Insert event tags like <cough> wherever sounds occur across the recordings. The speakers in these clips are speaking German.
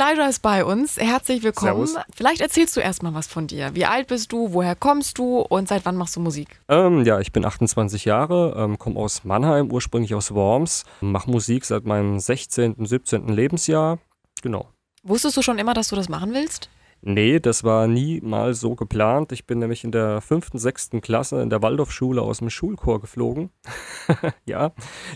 Elijah ist bei uns. Herzlich willkommen. Servus. Vielleicht erzählst du erstmal was von dir. Wie alt bist du? Woher kommst du? Und seit wann machst du Musik? Ähm, ja, ich bin 28 Jahre, ähm, komme aus Mannheim, ursprünglich aus Worms, mache Musik seit meinem 16., 17. Lebensjahr. Genau. Wusstest du schon immer, dass du das machen willst? Nee, das war nie mal so geplant. Ich bin nämlich in der fünften, sechsten Klasse in der Waldorfschule aus dem Schulchor geflogen. <laughs> ja,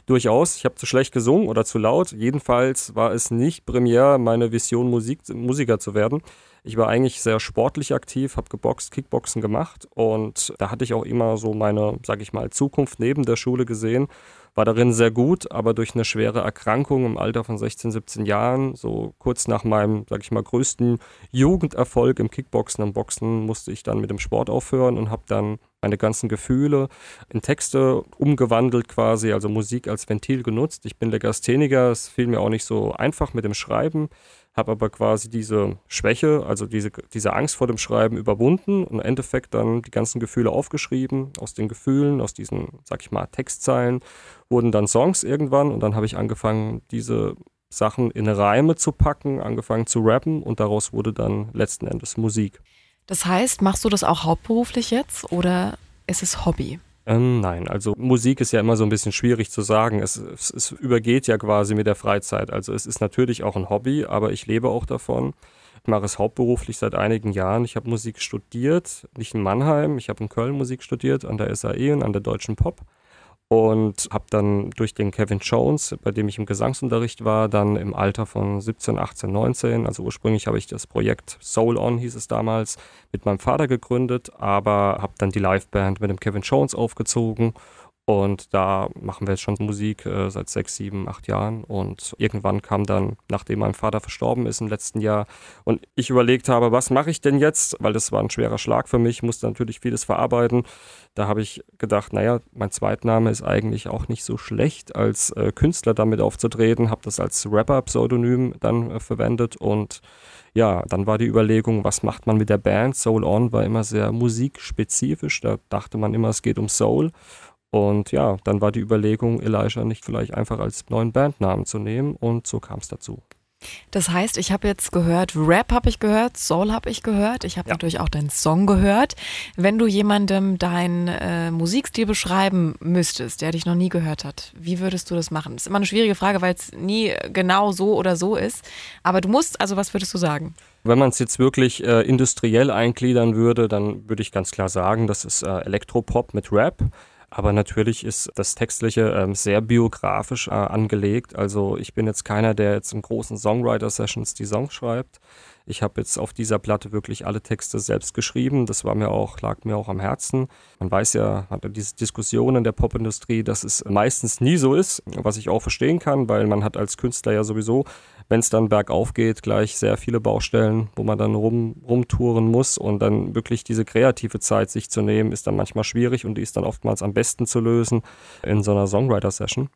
durchaus. Ich habe zu schlecht gesungen oder zu laut. Jedenfalls war es nicht primär meine Vision, Musik, Musiker zu werden. Ich war eigentlich sehr sportlich aktiv, habe geboxt, Kickboxen gemacht und da hatte ich auch immer so meine, sag ich mal, Zukunft neben der Schule gesehen war darin sehr gut, aber durch eine schwere Erkrankung im Alter von 16, 17 Jahren, so kurz nach meinem, sag ich mal, größten Jugenderfolg im Kickboxen und Boxen, musste ich dann mit dem Sport aufhören und habe dann meine ganzen Gefühle in Texte umgewandelt quasi, also Musik als Ventil genutzt. Ich bin Legastheniker, es fiel mir auch nicht so einfach mit dem Schreiben habe aber quasi diese Schwäche, also diese, diese Angst vor dem Schreiben überwunden und im Endeffekt dann die ganzen Gefühle aufgeschrieben. Aus den Gefühlen, aus diesen, sag ich mal, Textzeilen wurden dann Songs irgendwann und dann habe ich angefangen, diese Sachen in Reime zu packen, angefangen zu rappen und daraus wurde dann letzten Endes Musik. Das heißt, machst du das auch hauptberuflich jetzt oder ist es Hobby? Ähm, nein, also Musik ist ja immer so ein bisschen schwierig zu sagen. Es, es, es, übergeht ja quasi mit der Freizeit. Also es ist natürlich auch ein Hobby, aber ich lebe auch davon. Ich mache es hauptberuflich seit einigen Jahren. Ich habe Musik studiert, nicht in Mannheim, ich habe in Köln Musik studiert, an der SAE und an der Deutschen Pop und habe dann durch den Kevin Jones, bei dem ich im Gesangsunterricht war, dann im Alter von 17, 18, 19, also ursprünglich habe ich das Projekt Soul On hieß es damals, mit meinem Vater gegründet, aber habe dann die Liveband mit dem Kevin Jones aufgezogen und da machen wir jetzt schon Musik äh, seit sechs, sieben, acht Jahren. Und irgendwann kam dann, nachdem mein Vater verstorben ist im letzten Jahr, und ich überlegt habe, was mache ich denn jetzt? Weil das war ein schwerer Schlag für mich, musste natürlich vieles verarbeiten. Da habe ich gedacht, naja, mein Zweitname ist eigentlich auch nicht so schlecht, als äh, Künstler damit aufzutreten. Habe das als Rapper-Pseudonym dann äh, verwendet und ja, dann war die Überlegung, was macht man mit der Band? Soul On war immer sehr musikspezifisch. Da dachte man immer, es geht um Soul. Und ja, dann war die Überlegung, Elijah nicht vielleicht einfach als neuen Bandnamen zu nehmen und so kam es dazu. Das heißt, ich habe jetzt gehört, Rap habe ich gehört, Soul habe ich gehört, ich habe ja. natürlich auch deinen Song gehört. Wenn du jemandem deinen äh, Musikstil beschreiben müsstest, der dich noch nie gehört hat, wie würdest du das machen? Das ist immer eine schwierige Frage, weil es nie genau so oder so ist. Aber du musst, also was würdest du sagen? Wenn man es jetzt wirklich äh, industriell eingliedern würde, dann würde ich ganz klar sagen, das ist äh, Elektropop mit Rap. Aber natürlich ist das Textliche ähm, sehr biografisch äh, angelegt. Also ich bin jetzt keiner, der jetzt in großen Songwriter-Sessions die Songs schreibt. Ich habe jetzt auf dieser Platte wirklich alle Texte selbst geschrieben. Das war mir auch, lag mir auch am Herzen. Man weiß ja, hat diese Diskussion in der Popindustrie, dass es meistens nie so ist, was ich auch verstehen kann, weil man hat als Künstler ja sowieso wenn es dann bergauf geht, gleich sehr viele Baustellen, wo man dann rum, rumtouren muss und dann wirklich diese kreative Zeit sich zu nehmen, ist dann manchmal schwierig und die ist dann oftmals am besten zu lösen in so einer Songwriter-Session.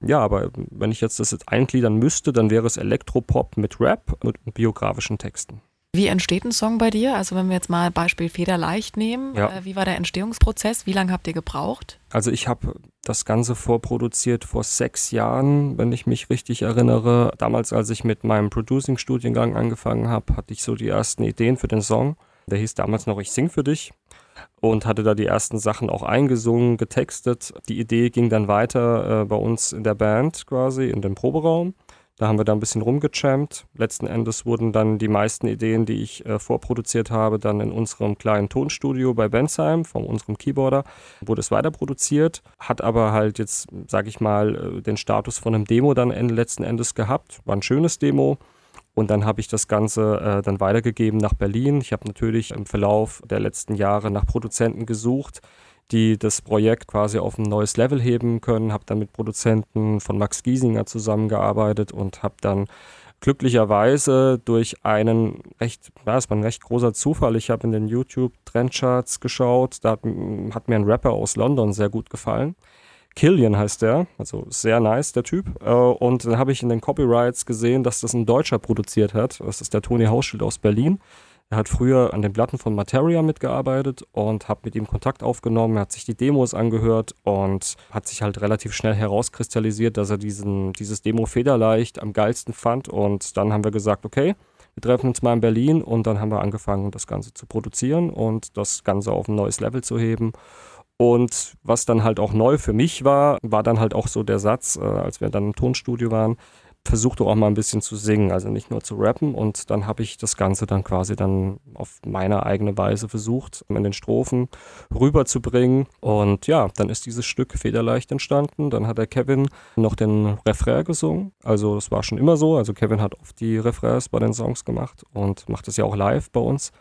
Ja, aber wenn ich jetzt das jetzt eingliedern müsste, dann wäre es Elektropop mit Rap und biografischen Texten. Wie entsteht ein Song bei dir? Also wenn wir jetzt mal Beispiel Federleicht nehmen, ja. äh, wie war der Entstehungsprozess? Wie lange habt ihr gebraucht? Also ich habe das Ganze vorproduziert vor sechs Jahren, wenn ich mich richtig erinnere. Damals, als ich mit meinem Producing-Studiengang angefangen habe, hatte ich so die ersten Ideen für den Song. Der hieß damals noch Ich sing für dich und hatte da die ersten Sachen auch eingesungen, getextet. Die Idee ging dann weiter äh, bei uns in der Band quasi, in dem Proberaum. Da haben wir da ein bisschen rumgechampt. Letzten Endes wurden dann die meisten Ideen, die ich äh, vorproduziert habe, dann in unserem kleinen Tonstudio bei Bensheim von unserem Keyboarder, wurde es weiter produziert, hat aber halt jetzt, sag ich mal, äh, den Status von einem Demo dann letzten Endes gehabt. War ein schönes Demo. Und dann habe ich das Ganze äh, dann weitergegeben nach Berlin. Ich habe natürlich im Verlauf der letzten Jahre nach Produzenten gesucht, die das Projekt quasi auf ein neues Level heben können. Habe dann mit Produzenten von Max Giesinger zusammengearbeitet und habe dann glücklicherweise durch einen recht, ja, es war ein recht großer Zufall. Ich habe in den YouTube-Trendcharts geschaut. Da hat, hat, mir ein Rapper aus London sehr gut gefallen. Killian heißt der, also sehr nice, der Typ. Äh, und dann habe ich in den Copyrights gesehen, dass das ein Deutscher produziert hat. Das ist der Toni Hausschild aus Berlin. Er hat früher an den Platten von Materia mitgearbeitet und habe mit ihm Kontakt aufgenommen. Er hat sich die Demos angehört und hat sich halt relativ schnell herauskristallisiert, dass er diesen, dieses Demo federleicht am geilsten fand. Und dann haben wir gesagt, okay, wir treffen uns mal in Berlin und dann haben wir angefangen, das Ganze zu produzieren und das Ganze auf ein neues Level zu heben. Und was dann halt auch neu für mich war, war dann halt auch so der Satz, äh, als wir dann im Tonstudio waren, versucht auch mal ein bisschen zu singen, also nicht nur zu rappen. Und dann habe ich das Ganze dann quasi dann auf meine eigene Weise versucht, in den Strophen rüberzubringen. Und ja, dann ist dieses Stück federleicht entstanden. Dann hat der Kevin noch den Refrain gesungen. Also es war schon immer so. Also Kevin hat oft die Refrains bei den Songs gemacht und macht es ja auch live bei uns.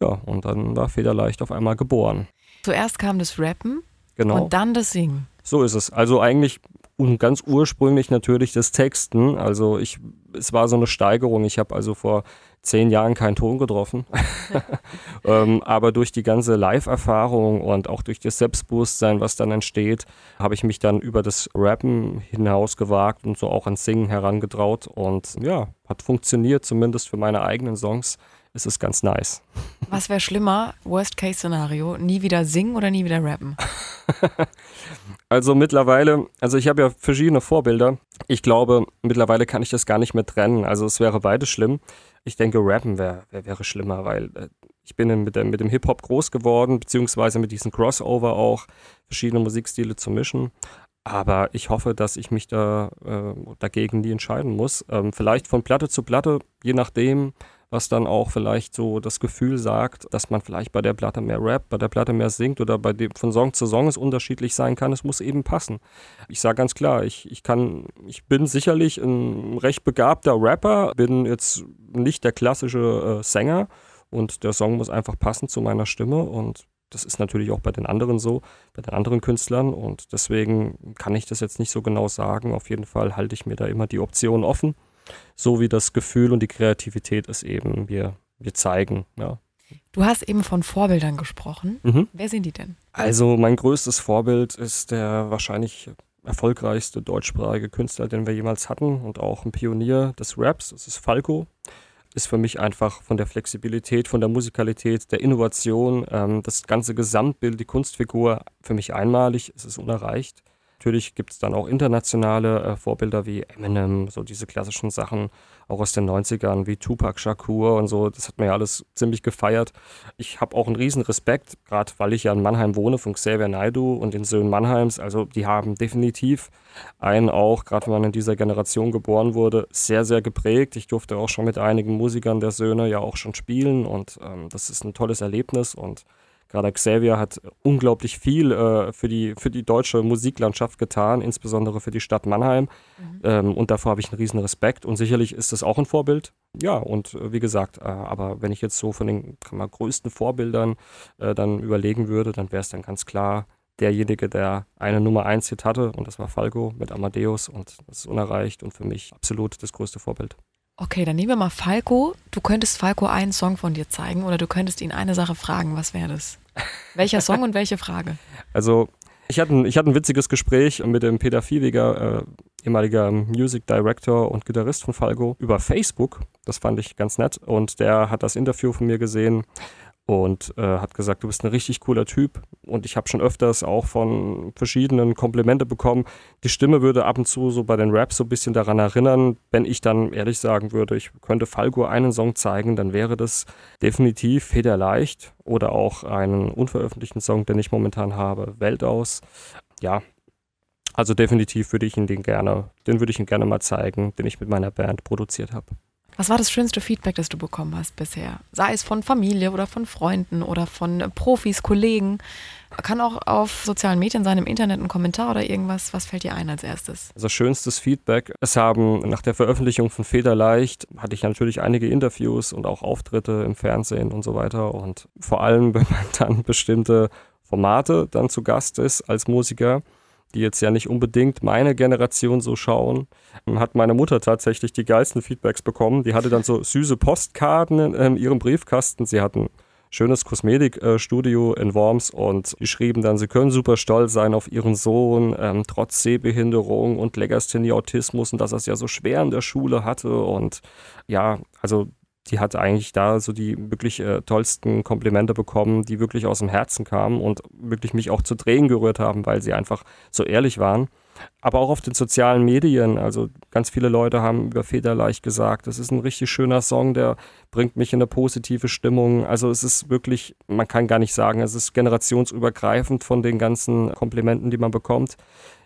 Ja, und dann war federleicht auf einmal geboren. Zuerst kam das Rappen Genau. und dann das Singen. So ist es. Also eigentlich und ganz ursprünglich natürlich das Texten. Also ich, es war so eine Steigerung. Ich habe also vor zehn Jahren keinen Ton getroffen. <laughs> <laughs> ähm, aber durch die ganze Live-Erfahrung und auch durch das Selbstbewusstsein, was dann entsteht, habe ich mich dann über das Rappen hinaus gewagt und so auch ans Singen herangetraut. Und ja, hat funktioniert, zumindest für meine eigenen Songs ist es ganz nice. <laughs> Was wäre schlimmer? Worst-Case-Szenario. Nie wieder singen oder nie wieder rappen? Also mittlerweile, also ich habe ja verschiedene Vorbilder. Ich glaube, mittlerweile kann ich das gar nicht mehr trennen. Also es wäre beides schlimm. Ich denke, rappen wär, wär, wäre schlimmer, weil äh, ich bin mit, mit dem Hip-Hop groß geworden, beziehungsweise mit diesem Crossover auch, verschiedene Musikstile zu mischen. Aber ich hoffe, dass ich mich da äh, dagegen nie entscheiden muss. Ähm, vielleicht von Platte zu Platte, je nachdem, was dann auch vielleicht so das Gefühl sagt, dass man vielleicht bei der Platte mehr rappt, bei der Platte mehr singt oder bei dem von Song zu Song es unterschiedlich sein kann. Es muss eben passen. Ich sage ganz klar, ich, ich kann, ich bin sicherlich ein recht begabter Rapper, bin jetzt nicht der klassische äh, Sänger und der Song muss einfach passen zu meiner Stimme und das ist natürlich auch bei den anderen so, bei den anderen Künstlern und deswegen kann ich das jetzt nicht so genau sagen. Auf jeden Fall halte ich mir da immer die Option offen so wie das Gefühl und die Kreativität es eben wir, wir zeigen. Ja. Du hast eben von Vorbildern gesprochen. Mhm. Wer sind die denn? Also mein größtes Vorbild ist der wahrscheinlich erfolgreichste deutschsprachige Künstler, den wir jemals hatten und auch ein Pionier des Raps. Das ist Falco. Ist für mich einfach von der Flexibilität, von der Musikalität, der Innovation, ähm, das ganze Gesamtbild, die Kunstfigur für mich einmalig. Es ist unerreicht. Natürlich gibt es dann auch internationale äh, Vorbilder wie Eminem, so diese klassischen Sachen, auch aus den 90ern wie Tupac Shakur und so. Das hat mir ja alles ziemlich gefeiert. Ich habe auch einen riesen Respekt, gerade weil ich ja in Mannheim wohne, von Xavier Naidu und den Söhnen Mannheims. Also die haben definitiv einen auch, gerade wenn man in dieser Generation geboren wurde, sehr, sehr geprägt. Ich durfte auch schon mit einigen Musikern der Söhne ja auch schon spielen und ähm, das ist ein tolles Erlebnis und Gerade Xavier hat unglaublich viel äh, für, die, für die deutsche Musiklandschaft getan, insbesondere für die Stadt Mannheim. Mhm. Ähm, und davor habe ich einen riesen Respekt. Und sicherlich ist das auch ein Vorbild. Ja, und äh, wie gesagt, äh, aber wenn ich jetzt so von den mal, größten Vorbildern äh, dann überlegen würde, dann wäre es dann ganz klar derjenige, der eine Nummer 1 Hit hatte. Und das war Falco mit Amadeus. Und das ist unerreicht und für mich absolut das größte Vorbild. Okay, dann nehmen wir mal Falco. Du könntest Falco einen Song von dir zeigen oder du könntest ihn eine Sache fragen. Was wäre das? Welcher Song und welche Frage? <laughs> Also, ich hatte, ein, ich hatte ein witziges Gespräch mit dem Peter Viehweger, äh, ehemaliger Music Director und Gitarrist von Falco, über Facebook. Das fand ich ganz nett. Und der hat das Interview von mir gesehen und äh, hat gesagt, du bist ein richtig cooler Typ. Und ich habe schon öfters auch von verschiedenen Komplimente bekommen. Die Stimme würde ab und zu so bei den Raps so ein bisschen daran erinnern. Wenn ich dann ehrlich sagen würde, ich könnte Falco einen Song zeigen, dann wäre das definitiv Federleicht oder auch einen unveröffentlichten Song, den ich momentan habe, Welt aus. Ja, also definitiv würde ich ihn den gerne, den würde ich ihn gerne mal zeigen, den ich mit meiner Band produziert habe. Was war das schönste Feedback, das du bekommen hast bisher? Sei es von Familie oder von Freunden oder von Profis, Kollegen. Kann auch auf sozialen Medien sein, im Internet ein Kommentar oder irgendwas. Was fällt dir ein als erstes? Also schönstes Feedback. Es haben nach der Veröffentlichung von Federleicht hatte ich natürlich einige Interviews und auch Auftritte im Fernsehen und so weiter. Und vor allem, <laughs> wenn man dann bestimmte Formate dann zu Gast ist als Musiker, die jetzt ja nicht unbedingt meine Generation so schauen, hat meine Mutter tatsächlich die geilsten Feedbacks bekommen. Die hatte dann so süße Postkarten in, ihrem Briefkasten. Sie hatten schönes Kosmetikstudio in Worms und schrieben dann, sie können super stolz sein auf ihren Sohn, ähm, trotz Sehbehinderung und Legasthenie-Autismus und dass er es ja so schwer in der Schule hatte und ja, also die hat eigentlich da so die wirklich äh, tollsten Komplimente bekommen, die wirklich aus dem Herzen kamen und wirklich mich auch zu Tränen gerührt haben, weil sie einfach so ehrlich waren. aber auch auf den sozialen Medien. Also ganz viele Leute haben über Federleicht gesagt, das ist ein richtig schöner Song, der bringt mich in eine positive Stimmung. Also es ist wirklich, man kann gar nicht sagen, es ist generationsübergreifend von den ganzen Komplimenten, die man bekommt.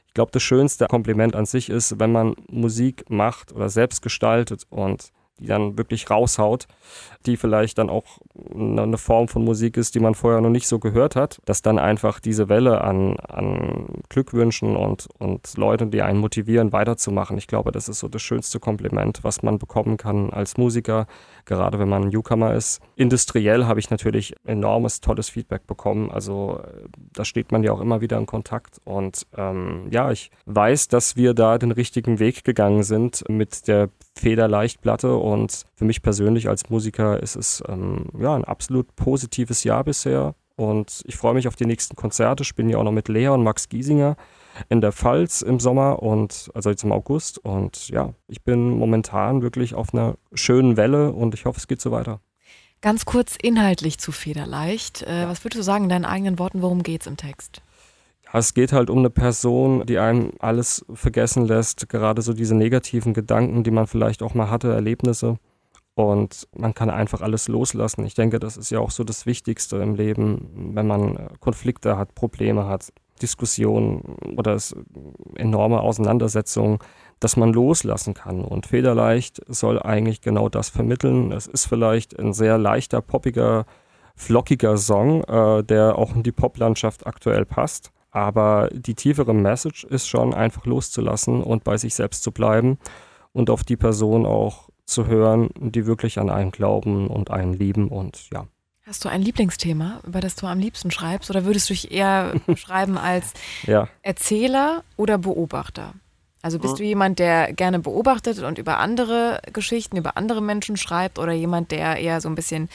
Ich glaube, das schönste Kompliment an sich ist, wenn man Musik macht oder selbst gestaltet und die dann wirklich raushaut, die vielleicht dann auch eine Form von Musik ist, die man vorher noch nicht so gehört hat, dass dann einfach diese Welle an, an Glückwünschen und, und Leuten, die einen motivieren, weiterzumachen. Ich glaube, das ist so das schönste Kompliment, was man bekommen kann als Musiker, gerade wenn man Newcomer ist. Industriell habe ich natürlich enormes, tolles Feedback bekommen. Also äh, da steht man ja auch immer wieder in Kontakt. Und ähm, ja, ich weiß, dass wir da den richtigen Weg gegangen sind mit der Federleichtplatte. Und für mich persönlich als Musiker ist es ähm, ja ein absolut positives Jahr bisher. Und ich freue mich auf die nächsten Konzerte. Ich bin ja auch noch mit Lea und Max Giesinger in der Pfalz im Sommer und also jetzt im August. Und ja, ich bin momentan wirklich auf einer schönen Welle und ich hoffe, es geht so weiter. Ganz kurz inhaltlich zu Federleicht. Äh, was würdest du sagen in deinen eigenen Worten, worum geht es im Text? Ja, es geht halt um eine Person, die einem alles vergessen lässt, gerade so diese negativen Gedanken, die man vielleicht auch mal hatte, Erlebnisse. Und man kann einfach alles loslassen. Ich denke, das ist ja auch so das Wichtigste im Leben, wenn man äh, Konflikte hat, Probleme hat. Diskussionen oder enorme Auseinandersetzungen, dass man loslassen kann. Und Federleicht soll eigentlich genau das vermitteln. Es ist vielleicht ein sehr leichter, poppiger, flockiger Song, äh, der auch in die Poplandschaft aktuell passt. Aber die tiefere Message ist schon einfach loszulassen und bei sich selbst zu bleiben und auf die Person auch zu hören, die wirklich an einen glauben und einen lieben und ja, Hast du ein Lieblingsthema, über das du am liebsten schreibst? Oder würdest du dich eher <laughs> schreiben als ja. Erzähler oder Beobachter? Also bist du jemand, der gerne beobachtet und über andere Geschichten, über andere Menschen schreibt oder jemand, der eher so ein bisschen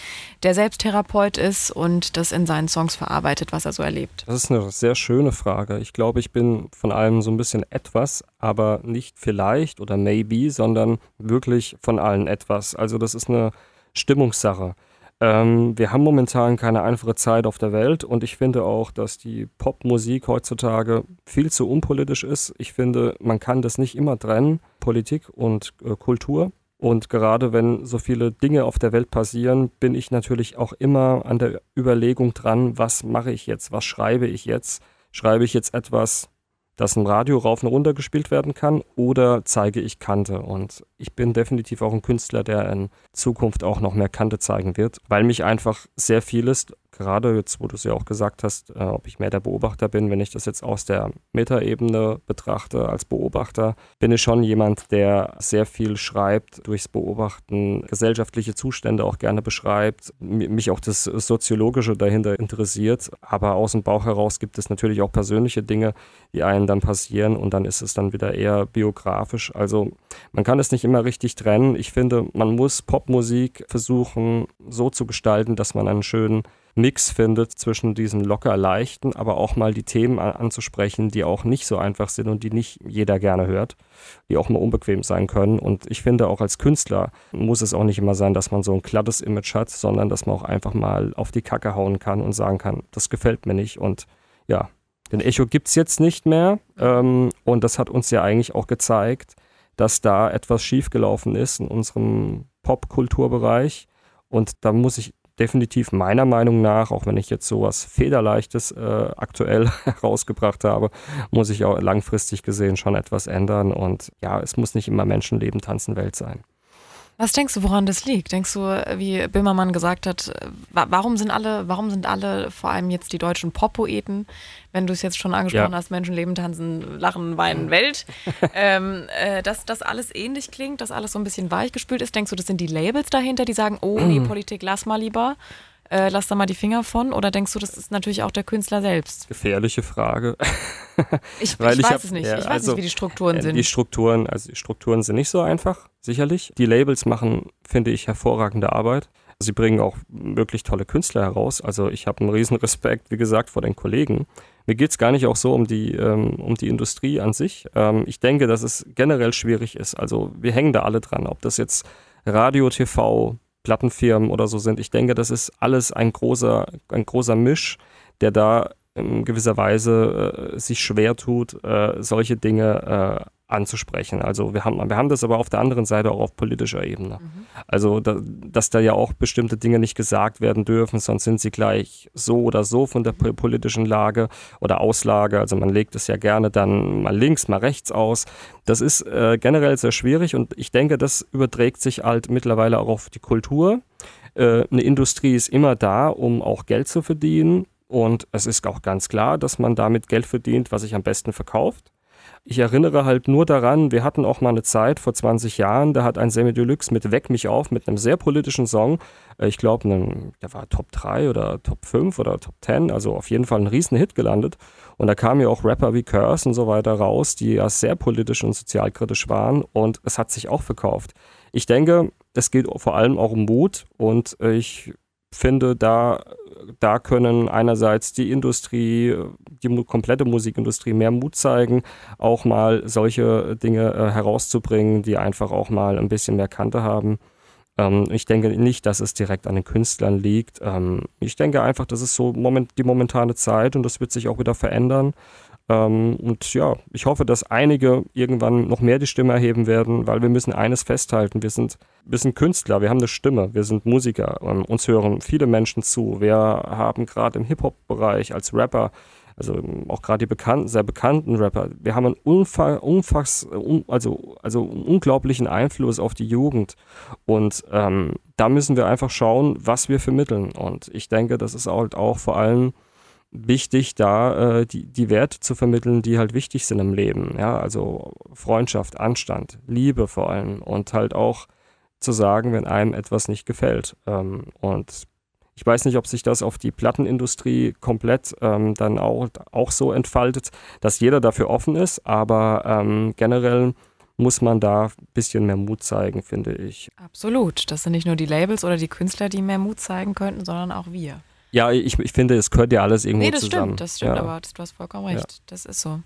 der Selbsttherapeut ist und das in seinen Songs verarbeitet, was er so erlebt? Das ist eine sehr schöne Frage. Ich glaube, ich bin von allem so ein bisschen etwas, aber nicht vielleicht oder maybe, sondern wirklich von allen etwas. Also das ist eine Stimmungssache. Ähm, wir haben momentan keine einfache Zeit auf der Welt und ich finde auch, dass die Popmusik heutzutage viel zu unpolitisch ist. Ich finde, man kann das nicht immer trennen, Politik und äh, Kultur. Und gerade wenn so viele Dinge auf der Welt passieren, bin ich natürlich auch immer an der Überlegung dran, was mache ich jetzt, was schreibe ich jetzt? Schreibe ich jetzt etwas, dass ein Radio rauf und runter gespielt werden kann oder zeige ich Kante. Und ich bin definitiv auch ein Künstler, der in Zukunft auch noch mehr Kante zeigen wird, weil mich einfach sehr vieles gerade jetzt, wo du es ja auch gesagt hast, äh, ob ich mehr der Beobachter bin, wenn ich das jetzt aus der Metaebene betrachte als Beobachter, bin ich schon jemand, der sehr viel schreibt, durchs Beobachten gesellschaftliche Zustände auch gerne beschreibt, mich auch das Soziologische dahinter interessiert. Aber aus dem Bauch heraus gibt es natürlich auch persönliche Dinge, die einen dann passieren und dann ist es dann wieder eher biografisch. Also man kann es nicht immer richtig trennen. Ich finde, man muss Popmusik versuchen so zu gestalten, dass man einen schönen Mix findet zwischen diesen locker leichten, aber auch mal die Themen anzusprechen, die auch nicht so einfach sind und die nicht jeder gerne hört, die auch mal unbequem sein können. Und ich finde auch als Künstler muss es auch nicht immer sein, dass man so ein glattes Image hat, sondern dass man auch einfach mal auf die Kacke hauen kann und sagen kann, das gefällt mir nicht. Und ja, den Echo gibt es jetzt nicht mehr. Ähm, und das hat uns ja eigentlich auch gezeigt, dass da etwas schiefgelaufen ist in unserem Popkulturbereich. Und da muss ich definitiv meiner Meinung nach, auch wenn ich jetzt sowas Federleichtes äh, aktuell <laughs> herausgebracht habe, muss ich auch langfristig gesehen schon etwas ändern. Und ja, es muss nicht immer Menschenleben tanzen Welt sein. Was denkst du, woran das liegt? Denkst du, wie Böhmermann gesagt hat, warum sind alle, warum sind alle, vor allem jetzt die deutschen Pop-Poeten, wenn du es jetzt schon angesprochen ja. hast, Menschenleben, Tanzen, Lachen, Weinen, Welt, <laughs> ähm, äh, dass das alles ähnlich klingt, dass alles so ein bisschen weichgespült ist? Denkst du, das sind die Labels dahinter, die sagen, oh nee, Politik, lass mal lieber? Äh, lass da mal die Finger von? Oder denkst du, das ist natürlich auch der Künstler selbst? Gefährliche Frage. <laughs> ich, ich weiß hab, es nicht. Ja, ich weiß also, nicht, wie die Strukturen äh, sind. Die Strukturen, also die Strukturen sind nicht so einfach, sicherlich. Die Labels machen, finde ich, hervorragende Arbeit. Sie bringen auch wirklich tolle Künstler heraus. Also ich habe einen riesen Respekt, wie gesagt, vor den Kollegen. Mir geht es gar nicht auch so um die, ähm, um die Industrie an sich. Ähm, ich denke, dass es generell schwierig ist. Also wir hängen da alle dran, ob das jetzt Radio, TV, Plattenfirmen oder so sind. Ich denke, das ist alles ein großer, ein großer Misch, der da in gewisser Weise äh, sich schwer tut, äh, solche Dinge äh, anzusprechen. Also wir haben, wir haben das aber auf der anderen Seite auch auf politischer Ebene. Mhm. Also da, dass da ja auch bestimmte Dinge nicht gesagt werden dürfen, sonst sind sie gleich so oder so von der politischen Lage oder Auslage. Also man legt es ja gerne dann mal links, mal rechts aus. Das ist äh, generell sehr schwierig und ich denke, das überträgt sich halt mittlerweile auch auf die Kultur. Äh, eine Industrie ist immer da, um auch Geld zu verdienen. Und es ist auch ganz klar, dass man damit Geld verdient, was sich am besten verkauft. Ich erinnere halt nur daran, wir hatten auch mal eine Zeit vor 20 Jahren, da hat ein Semi Deluxe mit Weck mich auf mit einem sehr politischen Song, äh, ich glaube, der war Top 3 oder Top 5 oder Top 10, also auf jeden Fall ein riesen Hit gelandet. Und da kamen ja auch Rapper wie Curse und so weiter raus, die ja sehr politisch und sozialkritisch waren und es hat sich auch verkauft. Ich denke, es geht vor allem auch um Mut und ich finde, da, da können einerseits die Industrie, die komplette Musikindustrie mehr Mut zeigen, auch mal solche Dinge äh, herauszubringen, die einfach auch mal ein bisschen mehr Kante haben. Ähm, ich denke nicht, dass es direkt an den Künstlern liegt. Ähm, ich denke einfach, das ist so moment, die momentane Zeit und das wird sich auch wieder verändern. Ähm, und ja, ich hoffe, dass einige irgendwann noch mehr die Stimme erheben werden, weil wir müssen eines festhalten. Wir sind, wir sind Künstler, wir haben eine Stimme, wir sind Musiker. Ähm, uns hören viele Menschen zu. Wir haben gerade im Hip-Hop-Bereich als Rapper also auch gerade die bekannten, sehr bekannten Rapper, wir haben einen unfa umfass, um, also, also unglaublichen Einfluss auf die Jugend. Und ähm, da müssen wir einfach schauen, was wir vermitteln. Und ich denke, das ist halt auch vor allem wichtig, da äh, die, die Werte zu vermitteln, die halt wichtig sind im Leben. Ja, also Freundschaft, Anstand, Liebe vor allem und halt auch zu sagen, wenn einem etwas nicht gefällt. Ähm, und ich weiß nicht, ob sich das auf die Plattenindustrie komplett ähm, dann auch, auch so entfaltet, dass jeder dafür offen ist, aber ähm, generell muss man da ein bisschen mehr Mut zeigen, finde ich. Absolut. Das sind nicht nur die Labels oder die Künstler, die mehr Mut zeigen könnten, sondern auch wir. Ja, ich, ich finde, es gehört ja alles irgendwo nee, das zusammen. Stimmt, das stimmt, ja. aber du hast vollkommen recht. Ja. Das ist so.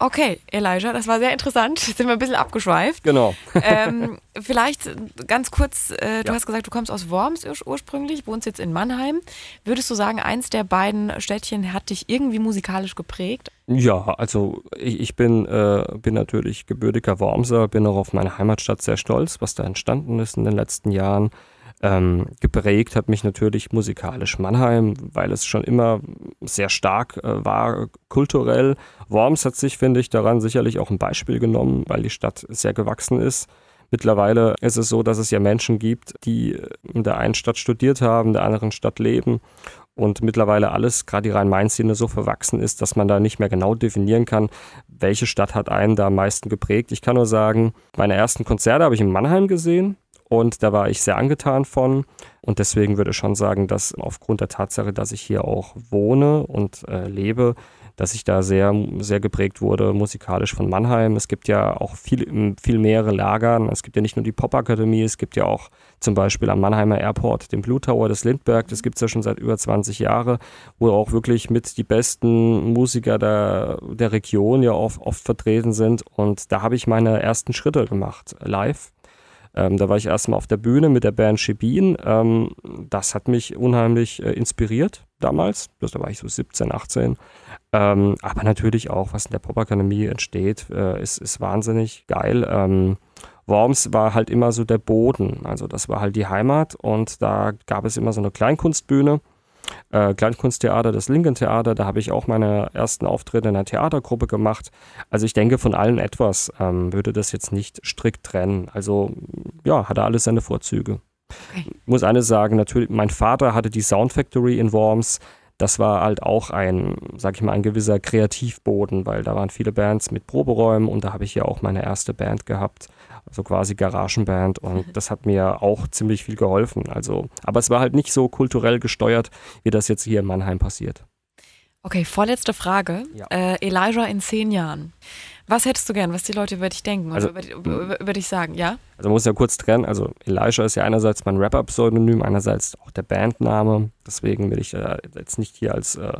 Okay, Elijah, das war sehr interessant. Jetzt <laughs> sind wir ein bisschen abgeschweift. Genau. <laughs> ähm, vielleicht ganz kurz, äh, du ja. hast gesagt, du kommst aus Worms ur ursprünglich, wohnst jetzt in Mannheim. Würdest du sagen, eins der beiden Städtchen hat dich irgendwie musikalisch geprägt? Ja, also ich, ich bin, äh, bin natürlich gebürtiger Wormser, bin auch auf meine Heimatstadt sehr stolz, was da entstanden ist in den letzten Jahren. Ähm, geprägt hat mich natürlich musikalisch Mannheim, weil es schon immer sehr stark äh, war, kulturell. Worms hat sich, finde ich, daran sicherlich auch ein Beispiel genommen, weil die Stadt sehr gewachsen ist. Mittlerweile ist es so, dass es ja Menschen gibt, die in der einen Stadt studiert haben, in der anderen Stadt leben und mittlerweile alles, gerade die Rhein-Main-Szene, so verwachsen ist, dass man da nicht mehr genau definieren kann, welche Stadt hat einen da am meisten geprägt. Ich kann nur sagen, meine ersten Konzerte habe ich in Mannheim gesehen. Und da war ich sehr angetan von. Und deswegen würde ich schon sagen, dass aufgrund der Tatsache, dass ich hier auch wohne und äh, lebe, dass ich da sehr, sehr geprägt wurde musikalisch von Mannheim. Es gibt ja auch viel, viel mehrere Lagern. Es gibt ja nicht nur die Popakademie, es gibt ja auch zum Beispiel am Mannheimer Airport den Blue Tower des Lindbergh. Das gibt es ja schon seit über 20 Jahren, wo auch wirklich mit die besten Musiker der, der Region ja oft, oft vertreten sind. Und da habe ich meine ersten Schritte gemacht, live. Ähm, da war ich erstmal auf der Bühne mit der Band Shebin. Ähm, das hat mich unheimlich äh, inspiriert damals. Das, da war ich so 17, 18. Ähm, aber natürlich auch, was in der Popakademie entsteht, äh, ist, ist wahnsinnig geil. Ähm, Worms war halt immer so der Boden. Also das war halt die Heimat und da gab es immer so eine Kleinkunstbühne äh, Kleinkunsttheater, das Linken Theater. Da habe ich auch meine ersten Auftritte in einer Theatergruppe gemacht. Also ich denke, von allen etwas ähm, würde das jetzt nicht strikt trennen. Also ja, hatte alles seine Vorzüge. Okay. Ich muss eines sagen, natürlich, mein Vater hatte die Sound Factory in Worms. Das war halt auch ein, sag ich mal, ein gewisser Kreativboden, weil da waren viele Bands mit Proberäumen und da habe ich ja auch meine erste Band gehabt also quasi Garagenband und das hat mir auch ziemlich viel geholfen. Also, aber es war halt nicht so kulturell gesteuert, wie das jetzt hier in Mannheim passiert. Okay, vorletzte Frage. Ja. Äh, Elijah in zehn Jahren. Was hättest du gern, was die Leute über dich denken also, oder über, über, über, dich sagen, ja? Also man muss ja kurz trennen. Also Elijah ist ja einerseits mein Rapper-Pseudonym, einerseits auch der Bandname. Deswegen will ich äh, jetzt nicht hier als äh,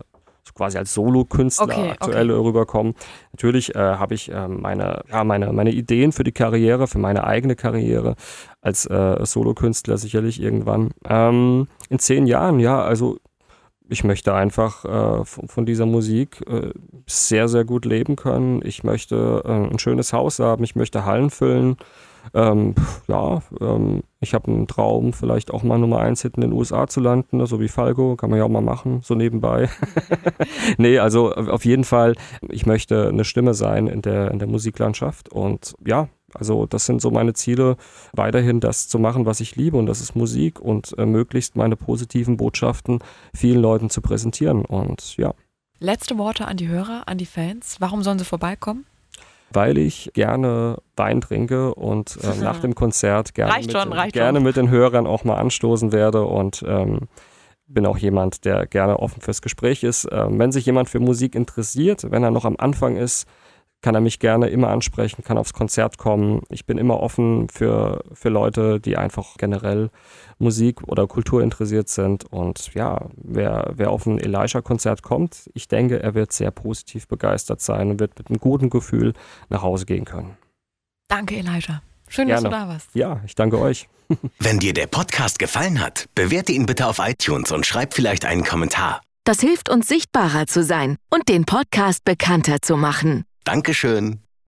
quasi als Solokünstler okay, aktuell okay. rüberkommen. Natürlich äh, habe ich äh, meine, ja, meine, meine Ideen für die Karriere, für meine eigene Karriere als äh, Solokünstler sicherlich irgendwann. Ähm, in zehn Jahren, ja, also ich möchte einfach äh, von, von, dieser Musik äh, sehr, sehr gut leben können. Ich möchte äh, ein schönes Haus haben, ich möchte Hallen füllen. Ähm, ja, ähm, ich habe einen Traum, vielleicht auch mal Nummer eins Hit in den USA zu landen, so wie Falco, kann man ja auch mal machen, so nebenbei. <laughs> nee, also auf jeden Fall, ich möchte eine Stimme sein in der, in der Musiklandschaft und ja, also das sind so meine Ziele, weiterhin das zu machen, was ich liebe und das ist Musik und äh, möglichst meine positiven Botschaften vielen Leuten zu präsentieren und ja. Letzte Worte an die Hörer, an die Fans. Warum sollen sie vorbeikommen? Weil ich gerne Wein trinke und äh, <laughs> nach dem Konzert gerne, mit, schon, gerne mit, den Hörern auch mal anstoßen werde und ähm, bin auch jemand, der gerne offen fürs Gespräch ist. Ähm, wenn sich jemand für Musik interessiert, wenn er noch am Anfang ist, kann er mich gerne immer ansprechen, kann aufs Konzert kommen. Ich bin immer offen für, für Leute, die einfach generell Musik oder Kultur interessiert sind. Und ja, wer, wer auf ein Elijah-Konzert kommt, ich denke, er wird sehr positiv begeistert sein und wird mit einem guten Gefühl nach Hause gehen können. Danke, Elijah. Schön, Gerne. dass du da warst. Ja, ich danke euch. <laughs> Wenn dir der Podcast gefallen hat, bewerte ihn bitte auf iTunes und schreib vielleicht einen Kommentar. Das hilft uns sichtbarer zu sein und den Podcast bekannter zu machen. Dankeschön.